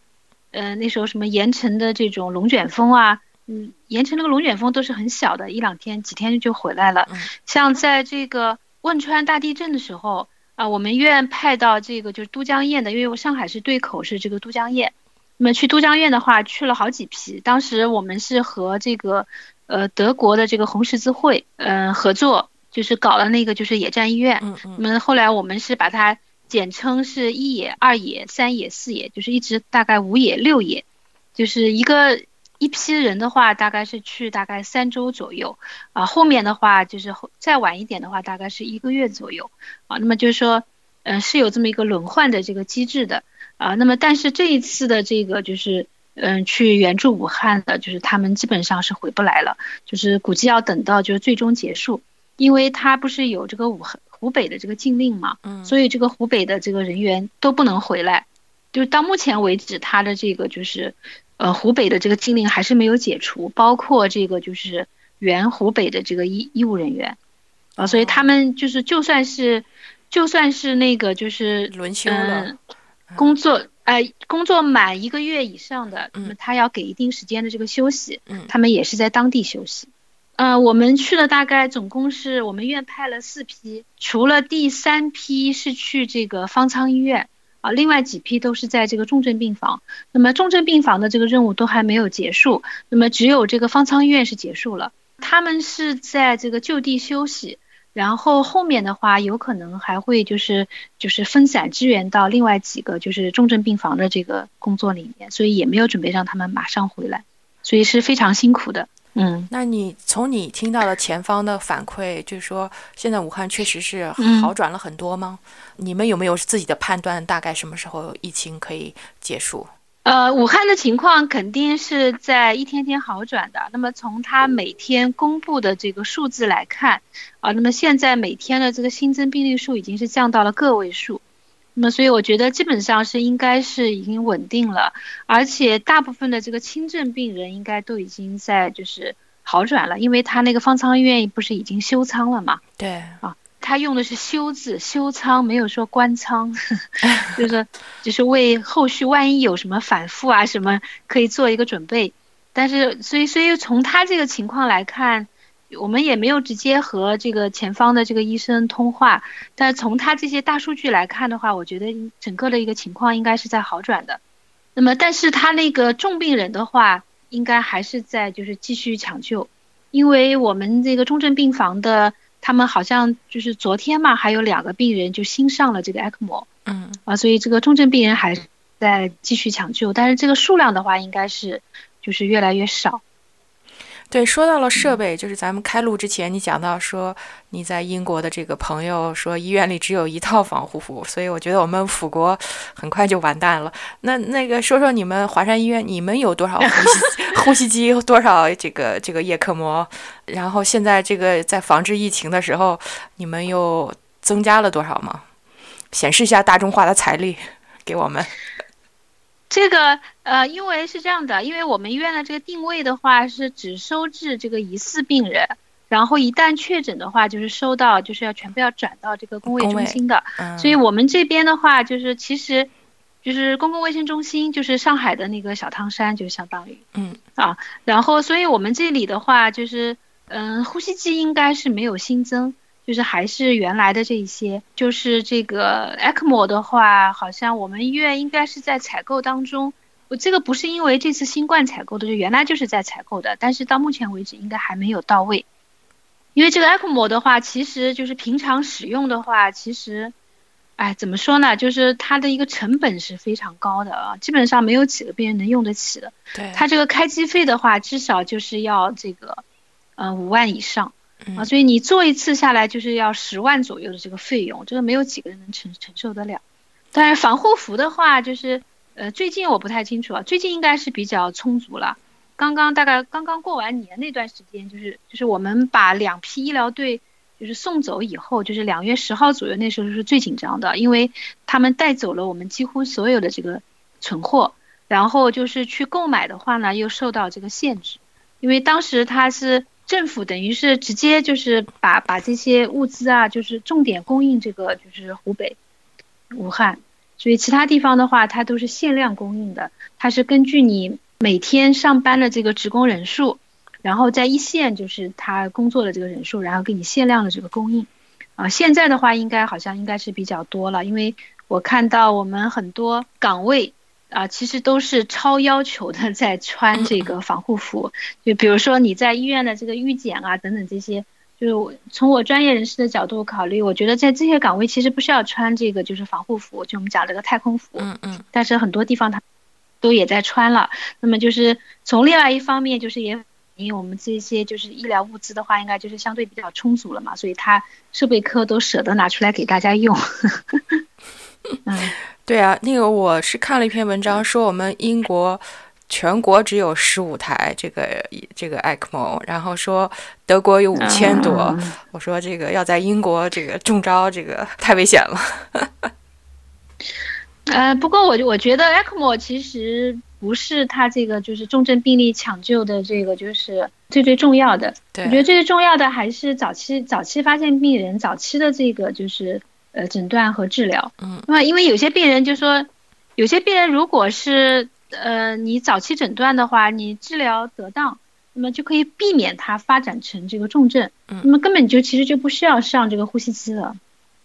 嗯那时候什么盐城的这种龙卷风啊，嗯盐城那个龙卷风都是很小的，一两天几天就回来了。像在这个汶川大地震的时候。啊，我们院派到这个就是都江堰的，因为我上海市对口是这个都江堰。那么去都江堰的话，去了好几批。当时我们是和这个呃德国的这个红十字会嗯合作，就是搞了那个就是野战医院。嗯嗯。那么后来我们是把它简称是一野、二野、三野、四野，就是一直大概五野、六野，就是一个。一批人的话，大概是去大概三周左右，啊，后面的话就是后再晚一点的话，大概是一个月左右，啊，那么就是说，嗯，是有这么一个轮换的这个机制的，啊，那么但是这一次的这个就是，嗯，去援助武汉的，就是他们基本上是回不来了，就是估计要等到就是最终结束，因为他不是有这个武汉湖北的这个禁令嘛，嗯，所以这个湖北的这个人员都不能回来，就是到目前为止，他的这个就是。呃，湖北的这个禁令还是没有解除，包括这个就是原湖北的这个医医务人员，啊，所以他们就是就算是就算是那个就是轮休了，工作哎工作满一个月以上的，那么他要给一定时间的这个休息，嗯，他们也是在当地休息。呃，我们去了大概总共是我们院派了四批，除了第三批是去这个方舱医院。另外几批都是在这个重症病房，那么重症病房的这个任务都还没有结束，那么只有这个方舱医院是结束了，他们是在这个就地休息，然后后面的话有可能还会就是就是分散支援到另外几个就是重症病房的这个工作里面，所以也没有准备让他们马上回来，所以是非常辛苦的。嗯，那你从你听到的前方的反馈，就是说现在武汉确实是好转了很多吗？你们有没有自己的判断？大概什么时候疫情可以结束？呃，武汉的情况肯定是在一天天好转的。那么从他每天公布的这个数字来看，啊，那么现在每天的这个新增病例数已经是降到了个位数。那么所以我觉得基本上是应该是已经稳定了，而且大部分的这个轻症病人应该都已经在就是好转了，因为他那个方舱医院不是已经休舱了嘛？对啊，他用的是休字，休舱没有说关舱，*laughs* 就是 *laughs* 就是为后续万一有什么反复啊什么可以做一个准备。但是所以所以从他这个情况来看。我们也没有直接和这个前方的这个医生通话，但从他这些大数据来看的话，我觉得整个的一个情况应该是在好转的。那么，但是他那个重病人的话，应该还是在就是继续抢救，因为我们这个重症病房的，他们好像就是昨天嘛，还有两个病人就新上了这个 ECMO，嗯，啊，所以这个重症病人还在继续抢救，但是这个数量的话，应该是就是越来越少。对，说到了设备，就是咱们开录之前，你讲到说你在英国的这个朋友说医院里只有一套防护服，所以我觉得我们辅国很快就完蛋了。那那个说说你们华山医院，你们有多少呼吸 *laughs* 呼吸机，多少这个这个叶克膜？然后现在这个在防治疫情的时候，你们又增加了多少吗？显示一下大众化的财力给我们。这个呃，因为是这样的，因为我们医院的这个定位的话是只收治这个疑似病人，然后一旦确诊的话，就是收到就是要全部要转到这个公卫中心的。所以我们这边的话就是其实就是公共卫生中心，就是上海的那个小汤山，就相当于嗯啊，然后所以我们这里的话就是嗯，呼吸机应该是没有新增。就是还是原来的这一些，就是这个 ECMO 的话，好像我们医院应该是在采购当中。我这个不是因为这次新冠采购的，就原来就是在采购的，但是到目前为止应该还没有到位。因为这个 ECMO 的话，其实就是平常使用的话，其实，哎，怎么说呢？就是它的一个成本是非常高的啊，基本上没有几个病人能用得起的。对，它这个开机费的话，至少就是要这个，呃，五万以上啊。所以你做一次下来就是要十万左右的这个费用，这个没有几个人能承承受得了。但是防护服的话，就是呃，最近我不太清楚啊，最近应该是比较充足了。刚刚大概刚刚过完年那段时间，就是就是我们把两批医疗队。就是送走以后，就是两月十号左右，那时候是最紧张的，因为他们带走了我们几乎所有的这个存货，然后就是去购买的话呢，又受到这个限制，因为当时他是政府等于是直接就是把把这些物资啊，就是重点供应这个就是湖北武汉，所以其他地方的话，它都是限量供应的，它是根据你每天上班的这个职工人数。然后在一线就是他工作的这个人数，然后给你限量的这个供应，啊，现在的话应该好像应该是比较多了，因为我看到我们很多岗位啊，其实都是超要求的在穿这个防护服，就比如说你在医院的这个预检啊等等这些，就是我从我专业人士的角度考虑，我觉得在这些岗位其实不需要穿这个就是防护服，就我们讲这个太空服，嗯嗯，但是很多地方它都也在穿了，那么就是从另外一方面就是也。因为我们这些就是医疗物资的话，应该就是相对比较充足了嘛，所以他设备科都舍得拿出来给大家用。*laughs* 嗯，*laughs* 对啊，那个我是看了一篇文章，说我们英国全国只有十五台这个这个 ECMO，然后说德国有五千多。我说这个要在英国这个中招，这个太危险了。*laughs* 呃，不过我我觉得 ECMO 其实。不是他这个就是重症病例抢救的这个就是最最重要的，我觉得最最重要的还是早期早期发现病人早期的这个就是呃诊断和治疗。嗯，那么因为有些病人就说，有些病人如果是呃你早期诊断的话，你治疗得当，那么就可以避免它发展成这个重症。嗯，那么根本就其实就不需要上这个呼吸机了。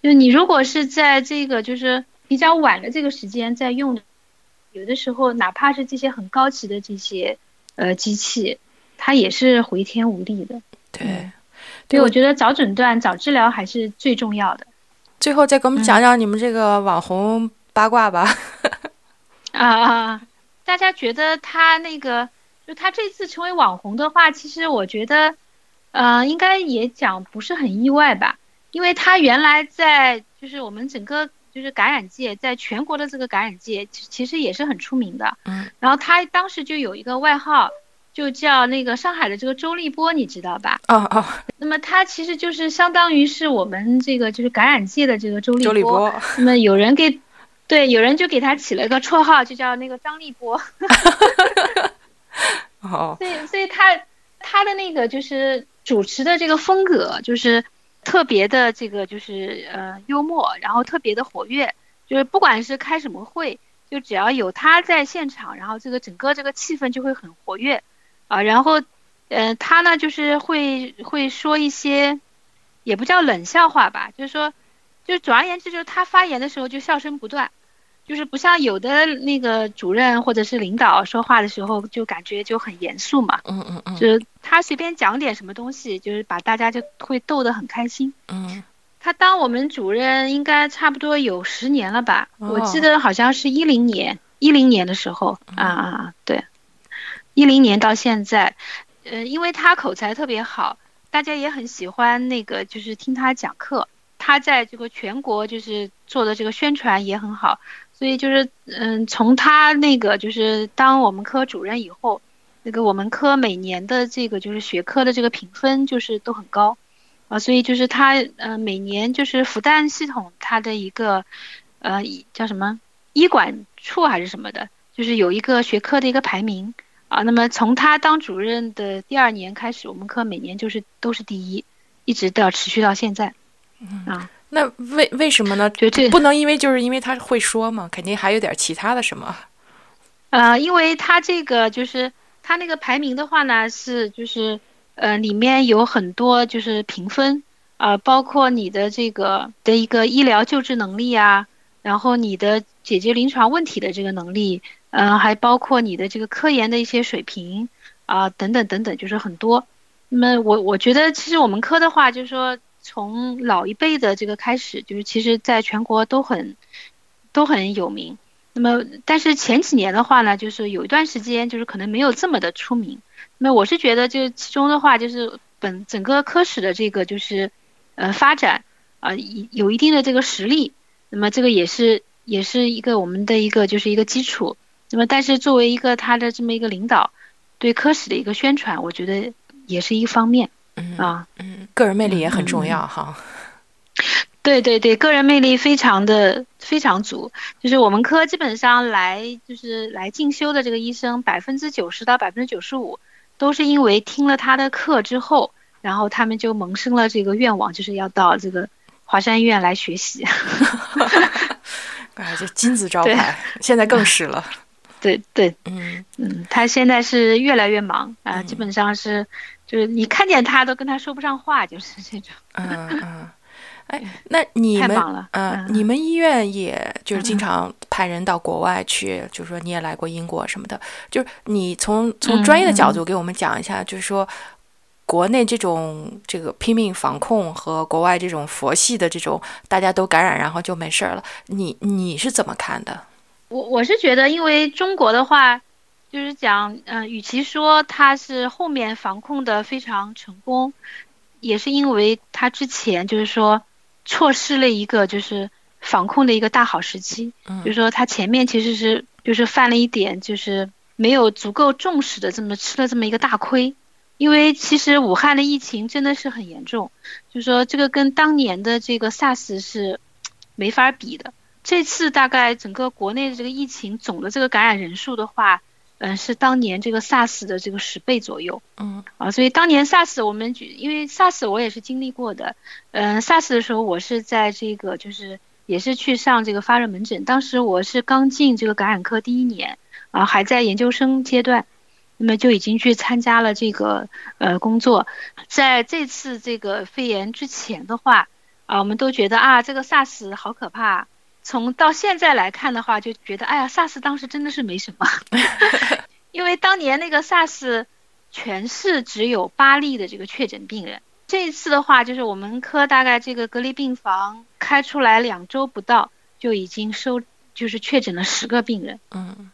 就你如果是在这个就是比较晚的这个时间在用。有的时候，哪怕是这些很高级的这些呃机器，它也是回天无力的。对，对，我觉得早诊断、早治疗还是最重要的。最后再给我们讲讲你们这个网红八卦吧。啊 *laughs* 啊！大家觉得他那个，就他这次成为网红的话，其实我觉得，呃，应该也讲不是很意外吧，因为他原来在就是我们整个。就是感染界，在全国的这个感染界，其实也是很出名的。嗯，然后他当时就有一个外号，就叫那个上海的这个周立波，你知道吧？哦哦。那么他其实就是相当于是我们这个就是感染界的这个周立波。周立波。那么有人给，对，有人就给他起了个绰号，就叫那个张立波。*laughs* 哦。所以，所以他他的那个就是主持的这个风格，就是。特别的这个就是呃幽默，然后特别的活跃，就是不管是开什么会，就只要有他在现场，然后这个整个这个气氛就会很活跃，啊，然后，呃，他呢就是会会说一些，也不叫冷笑话吧，就是说，就总而言之就是他发言的时候就笑声不断。就是不像有的那个主任或者是领导说话的时候，就感觉就很严肃嘛。嗯嗯嗯。就是他随便讲点什么东西，就是把大家就会逗得很开心。嗯。他当我们主任应该差不多有十年了吧？我记得好像是一零年，一零年的时候啊啊对，一零年到现在，呃，因为他口才特别好，大家也很喜欢那个就是听他讲课。他在这个全国就是做的这个宣传也很好。所以就是，嗯，从他那个就是当我们科主任以后，那个我们科每年的这个就是学科的这个评分就是都很高，啊，所以就是他，呃，每年就是复旦系统它的一个，呃，叫什么医管处还是什么的，就是有一个学科的一个排名，啊，那么从他当主任的第二年开始，我们科每年就是都是第一，一直到持续到现在，啊。那为为什么呢？就这不能因为就是因为他会说嘛，肯定还有点其他的什么。呃，因为他这个就是他那个排名的话呢，是就是呃里面有很多就是评分啊，包括你的这个的一个医疗救治能力啊，然后你的解决临床问题的这个能力，嗯，还包括你的这个科研的一些水平啊，等等等等，就是很多。那么我我觉得其实我们科的话，就是说。从老一辈的这个开始，就是其实在全国都很都很有名。那么，但是前几年的话呢，就是有一段时间就是可能没有这么的出名。那么我是觉得，就其中的话，就是本整个科室的这个就是呃发展啊，有一定的这个实力。那么这个也是也是一个我们的一个就是一个基础。那么，但是作为一个他的这么一个领导，对科室的一个宣传，我觉得也是一方面。嗯啊，嗯，个人魅力也很重要哈。对对对，个人魅力非常的非常足。就是我们科基本上来就是来进修的这个医生，百分之九十到百分之九十五都是因为听了他的课之后，然后他们就萌生了这个愿望，就是要到这个华山医院来学习。*laughs* 哎，这金字招牌，现在更是了。*laughs* 对对，嗯嗯，他现在是越来越忙啊，基本上是。就是你看见他都跟他说不上话，就是这种。嗯嗯，哎，那你们嗯，你们医院也就是经常派人到国外去，就是说你也来过英国什么的。就是你从从专业的角度给我们讲一下，就是说国内这种这个拼命防控和国外这种佛系的这种大家都感染然后就没事儿了，你你是怎么看的？我我是觉得，因为中国的话。就是讲，嗯，与其说他是后面防控的非常成功，也是因为他之前就是说错失了一个就是防控的一个大好时机。嗯，就是说他前面其实是就是犯了一点就是没有足够重视的这么吃了这么一个大亏。因为其实武汉的疫情真的是很严重，就是说这个跟当年的这个 SARS 是没法比的。这次大概整个国内的这个疫情总的这个感染人数的话。嗯，是当年这个 SARS 的这个十倍左右。嗯，啊，所以当年 SARS 我们举，因为 SARS 我也是经历过的。嗯，SARS 的时候我是在这个就是也是去上这个发热门诊，当时我是刚进这个感染科第一年，啊，还在研究生阶段，那么就已经去参加了这个呃工作。在这次这个肺炎之前的话，啊，我们都觉得啊，这个 SARS 好可怕。从到现在来看的话，就觉得哎呀，SARS 当时真的是没什么，*laughs* 因为当年那个 SARS 全市只有八例的这个确诊病人。这一次的话，就是我们科大概这个隔离病房开出来两周不到，就已经收就是确诊了十个病人。嗯。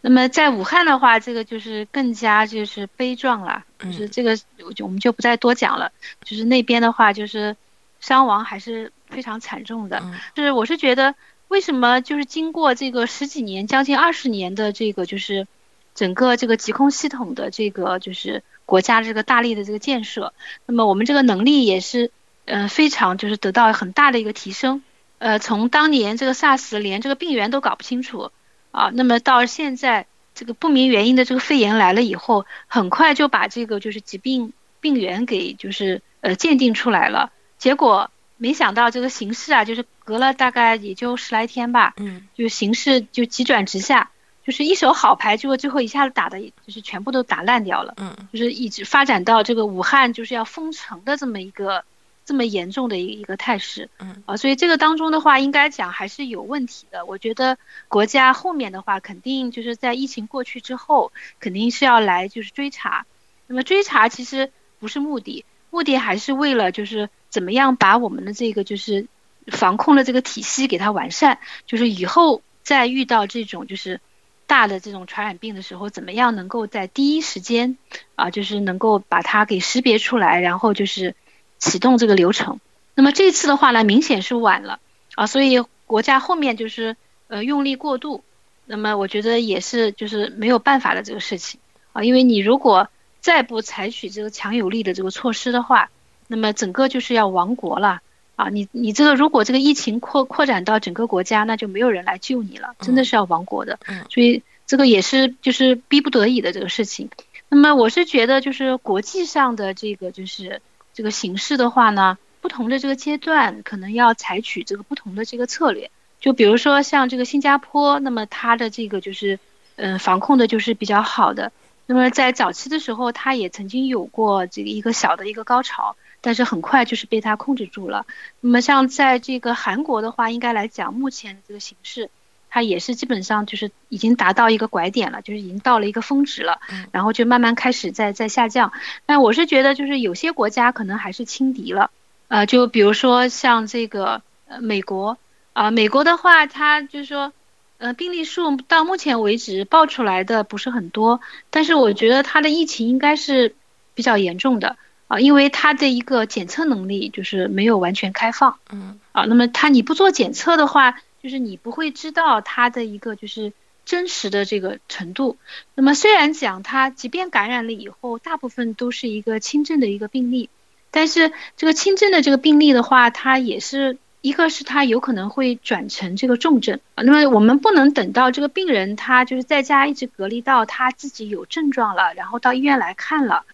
那么在武汉的话，这个就是更加就是悲壮了，就是这个我们就不再多讲了。就是那边的话，就是伤亡还是。非常惨重的，就是我是觉得，为什么就是经过这个十几年、将近二十年的这个就是整个这个疾控系统的这个就是国家这个大力的这个建设，那么我们这个能力也是嗯非常就是得到很大的一个提升。呃，从当年这个 SARS 连这个病源都搞不清楚啊，那么到现在这个不明原因的这个肺炎来了以后，很快就把这个就是疾病病源给就是呃鉴定出来了，结果。没想到这个形势啊，就是隔了大概也就十来天吧，嗯，就形势就急转直下，就是一手好牌，结果最后一下子打的，就是全部都打烂掉了，嗯，就是一直发展到这个武汉就是要封城的这么一个这么严重的一一个态势，嗯，啊，所以这个当中的话，应该讲还是有问题的。我觉得国家后面的话，肯定就是在疫情过去之后，肯定是要来就是追查，那么追查其实不是目的，目的还是为了就是。怎么样把我们的这个就是防控的这个体系给它完善？就是以后再遇到这种就是大的这种传染病的时候，怎么样能够在第一时间啊，就是能够把它给识别出来，然后就是启动这个流程。那么这次的话呢，明显是晚了啊，所以国家后面就是呃用力过度。那么我觉得也是就是没有办法的这个事情啊，因为你如果再不采取这个强有力的这个措施的话。那么整个就是要亡国了啊！你你这个如果这个疫情扩扩展到整个国家，那就没有人来救你了，真的是要亡国的。嗯，所以这个也是就是逼不得已的这个事情。那么我是觉得就是国际上的这个就是这个形势的话呢，不同的这个阶段可能要采取这个不同的这个策略。就比如说像这个新加坡，那么它的这个就是嗯防控的就是比较好的。那么在早期的时候，它也曾经有过这个一个小的一个高潮。但是很快就是被他控制住了。那么像在这个韩国的话，应该来讲，目前这个形势，它也是基本上就是已经达到一个拐点了，就是已经到了一个峰值了，然后就慢慢开始在在下降。但我是觉得，就是有些国家可能还是轻敌了，呃，就比如说像这个呃美国啊，美国的话，它就是说，呃，病例数到目前为止报出来的不是很多，但是我觉得它的疫情应该是比较严重的啊，因为它的一个检测能力就是没有完全开放，嗯，啊，那么它你不做检测的话，就是你不会知道它的一个就是真实的这个程度。那么虽然讲它即便感染了以后，大部分都是一个轻症的一个病例。但是这个轻症的这个病例的话，它也是一个是它有可能会转成这个重症啊。那么我们不能等到这个病人他就是在家一直隔离到他自己有症状了，然后到医院来看了，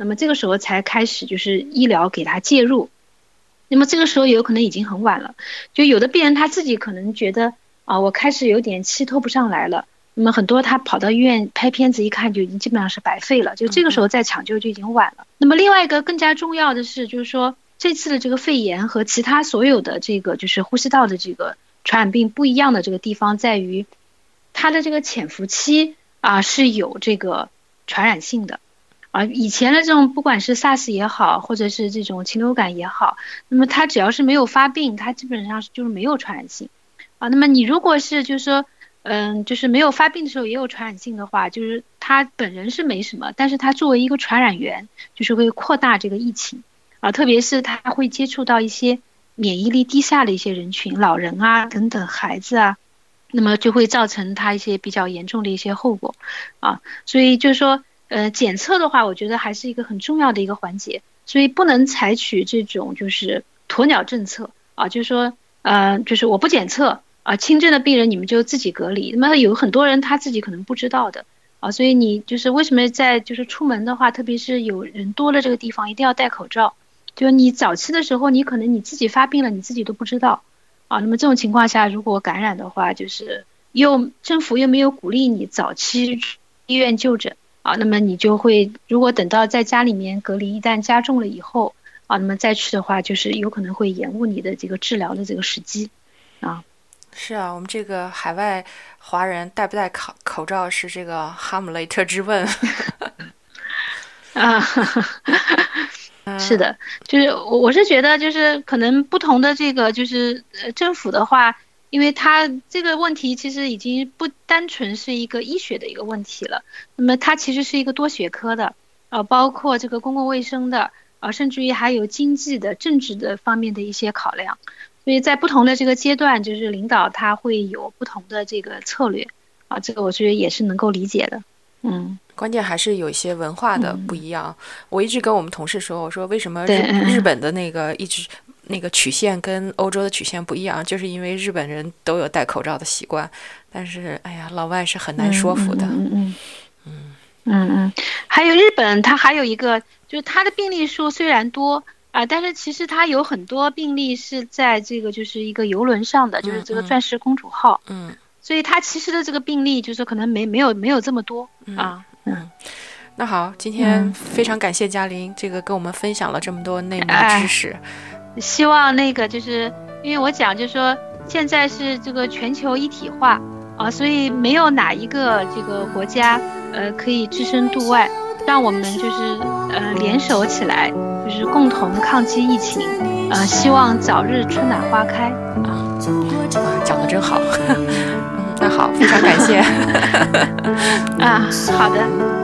那么这个时候才开始就是医疗给他介入。那么这个时候有可能已经很晚了。就有的病人他自己可能觉得啊，我开始有点气透不上来了。那么很多他跑到医院拍片子一看，就已经基本上是白费了。就这个时候再抢救就已经晚了。那么另外一个更加重要的是，就是说这次的这个肺炎和其他所有的这个就是呼吸道的这个传染病不一样的这个地方在于，它的这个潜伏期啊是有这个传染性的。啊，以前的这种不管是 SARS 也好，或者是这种禽流感也好，那么它只要是没有发病，它基本上就是没有传染性。啊，那么你如果是就是说。嗯，就是没有发病的时候也有传染性的话，就是他本人是没什么，但是他作为一个传染源，就是会扩大这个疫情啊，特别是他会接触到一些免疫力低下的一些人群，老人啊等等孩子啊，那么就会造成他一些比较严重的一些后果啊，所以就是说，呃，检测的话，我觉得还是一个很重要的一个环节，所以不能采取这种就是鸵鸟政策啊，就是说，呃，就是我不检测。啊，轻症的病人你们就自己隔离。那么有很多人他自己可能不知道的啊，所以你就是为什么在就是出门的话，特别是有人多的这个地方，一定要戴口罩。就你早期的时候，你可能你自己发病了，你自己都不知道啊。那么这种情况下，如果感染的话，就是又政府又没有鼓励你早期医院就诊啊，那么你就会如果等到在家里面隔离一旦加重了以后啊，那么再去的话，就是有可能会延误你的这个治疗的这个时机啊。是啊，我们这个海外华人戴不戴口口罩是这个哈姆雷特之问。*laughs* 啊，*laughs* 是的，就是我我是觉得就是可能不同的这个就是呃政府的话，因为它这个问题其实已经不单纯是一个医学的一个问题了，那么它其实是一个多学科的，呃，包括这个公共卫生的，啊，甚至于还有经济的、政治的方面的一些考量。所以在不同的这个阶段，就是领导他会有不同的这个策略啊，这个我觉得也是能够理解的。嗯，关键还是有一些文化的不一样。我一直跟我们同事说，我说为什么日日本的那个一直那个曲线跟欧洲的曲线不一样，就是因为日本人都有戴口罩的习惯，但是哎呀，老外是很难说服的。嗯嗯嗯嗯嗯，还有日本，它还有一个就是它的病例数虽然多。啊，但是其实它有很多病例是在这个就是一个游轮上的，就是这个钻石公主号，嗯，所以它其实的这个病例就是可能没没有没有这么多啊，嗯，那好，今天非常感谢嘉玲，这个跟我们分享了这么多内幕知识，希望那个就是因为我讲就是说现在是这个全球一体化啊，所以没有哪一个这个国家呃可以置身度外。让我们就是呃联手起来，就是共同抗击疫情，呃，希望早日春暖花开啊！讲的真好，*laughs* 嗯，那好，非常感谢 *laughs* 啊，好的。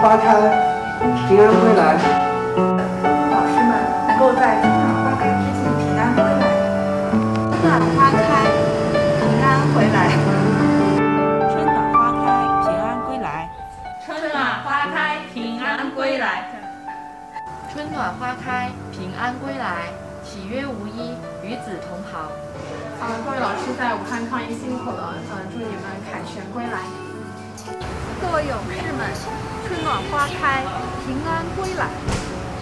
花开，平安归来。老师们能够在春暖花开之前平安归来。春暖花开，平安回来。春暖花开，平安归来。春暖花开，平安归来。春暖花开，平安归来，喜曰无衣，与子同袍。啊，各位老师在武汉抗疫辛苦了，呃，祝你们凯旋归来。各位勇士们，春暖花开，平安归来。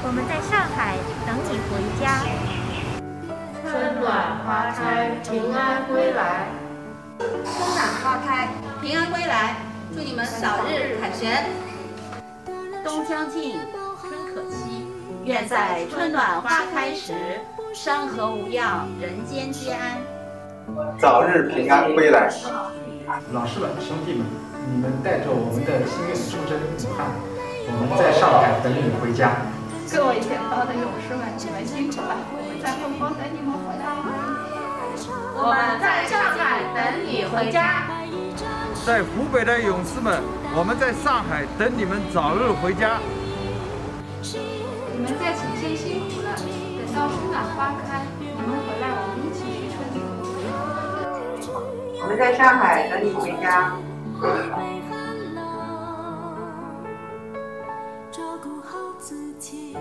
我们在上海等你回家。春暖花开，平安归来。春暖花开，平安归来，祝你们早日凯旋。冬将尽，春可期。愿在春暖花开时，山河无恙，人间皆安。早日平安归来。老师们、兄弟们，你们带着我们的心愿出征武汉，我们在上海等你回家。各位前方的勇士们，你们辛苦了，我们在后方等你们回来。我们在上海等你回家。在湖北的勇士们，我们在上海等你们早日回家。你们在前线辛苦了，等到春暖花开，你们回来，我们一起去春我们在上海等你回家。疲惫寒冷照顾好自己。